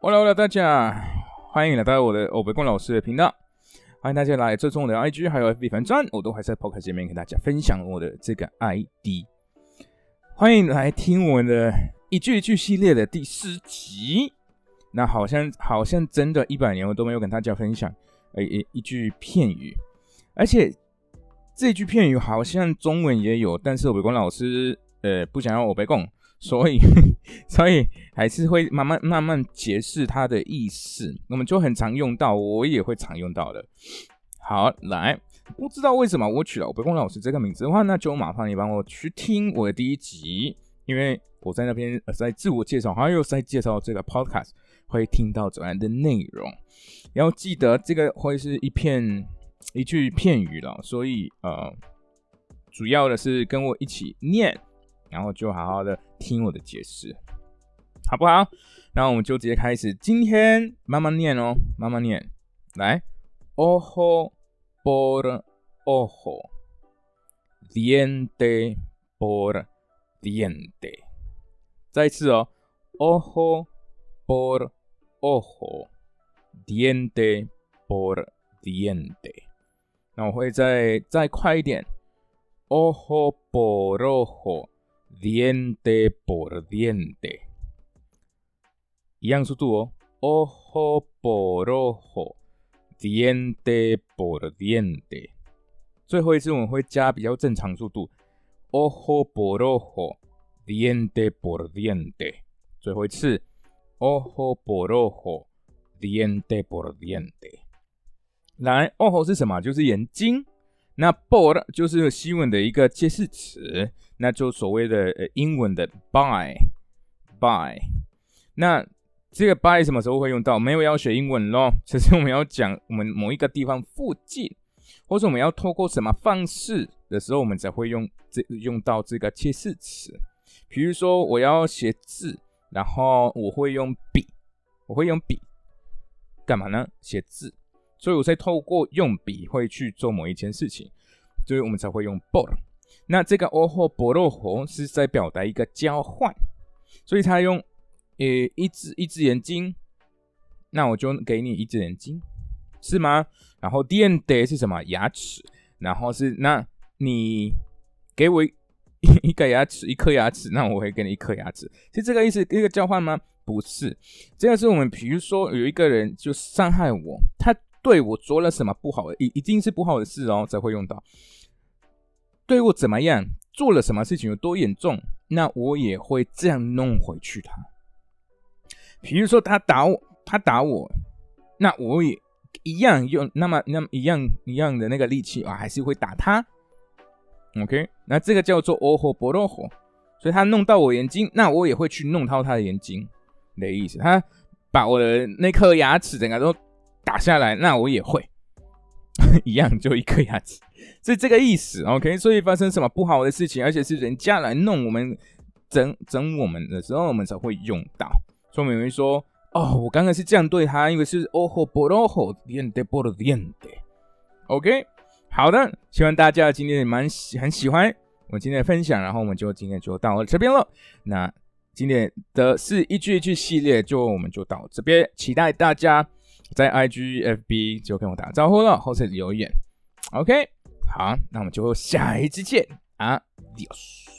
Hello，大家欢迎来到我的欧北光老师的频道，欢迎大家来追踪我的 IG 还有 FB 粉专，我都还在 Podcast 里面跟大家分享我的这个 ID。欢迎来听我的一句一句系列的第四集。那好像好像真的一百年我都没有跟大家分享呃一一句片语，而且这句片语好像中文也有，但是欧北光老师呃不想要我北光。所以，所以还是会慢慢慢慢解释它的意思。我们就很常用到，我也会常用到的。好，来，不知道为什么我取了我北光老师这个名字的话，那就麻烦你帮我去听我的第一集，因为我在那边呃在自我介绍，还有在介绍这个 podcast 会听到怎样的内容。要记得这个会是一片一句片语了，所以呃，主要的是跟我一起念。然后就好好的听我的解释，好不好？那我们就直接开始，今天慢慢念哦，慢慢念。来，ojo por ojo，diente por diente。再一次哦，ojo por ojo，diente por diente。那我会再再快一点，ojo por ojo。diente por diente，一样速度哦，ojo por ojo，diente por diente。最后一次我们会加比较正常速度，ojo por ojo，diente por diente。最后一次，ojo por ojo，diente por diente。来，ojo 是什么？就是眼睛。 那 por 就是西文的一个介系词。那就所谓的呃英文的 by，by，那这个 by 什么时候会用到？没有要学英文咯，只是我们要讲我们某一个地方附近，或者我们要透过什么方式的时候，我们才会用这用到这个介词。比如说我要写字，然后我会用笔，我会用笔干嘛呢？写字，所以我在透过用笔会去做某一件事情，所以我们才会用 “bor”。那这个 ojo por ojo 是在表达一个交换，所以他用呃一只一只眼睛，那我就给你一只眼睛，是吗？然后 diente 是什么？牙齿，然后是那你给我一 一个牙齿，一颗牙齿，那我会给你一颗牙齿，是这个意思？一个交换吗？不是，这个是我们比如说有一个人就伤害我，他对我做了什么不好的，一一定是不好的事哦，才会用到。对我怎么样，做了什么事情有多严重，那我也会这样弄回去他。比如说他打我，他打我，那我也一样用那么那么一样一样的那个力气啊，还是会打他。OK，那这个叫做 ojo por ojo，所以他弄到我眼睛，那我也会去弄到他的眼睛的意思。他把我的那颗牙齿整个都打下来，那我也会。一样就一颗牙齿，是这个意思。OK，所以发生什么不好的事情，而且是人家来弄我们、整整我们的时候，我们才会用到。所以我们会说：“哦，我刚刚是这样对他，因为是 ojo por ojo, diente por diente。” OK，好的，希望大家今天也蛮喜很喜欢我今天的分享，然后我们就今天就到这边了。那今天的是一句一句系列，就我们就到这边，期待大家。在 IG、FB 就跟我打招呼了，或者留言。OK，好，那我们就下一期见啊，Dios。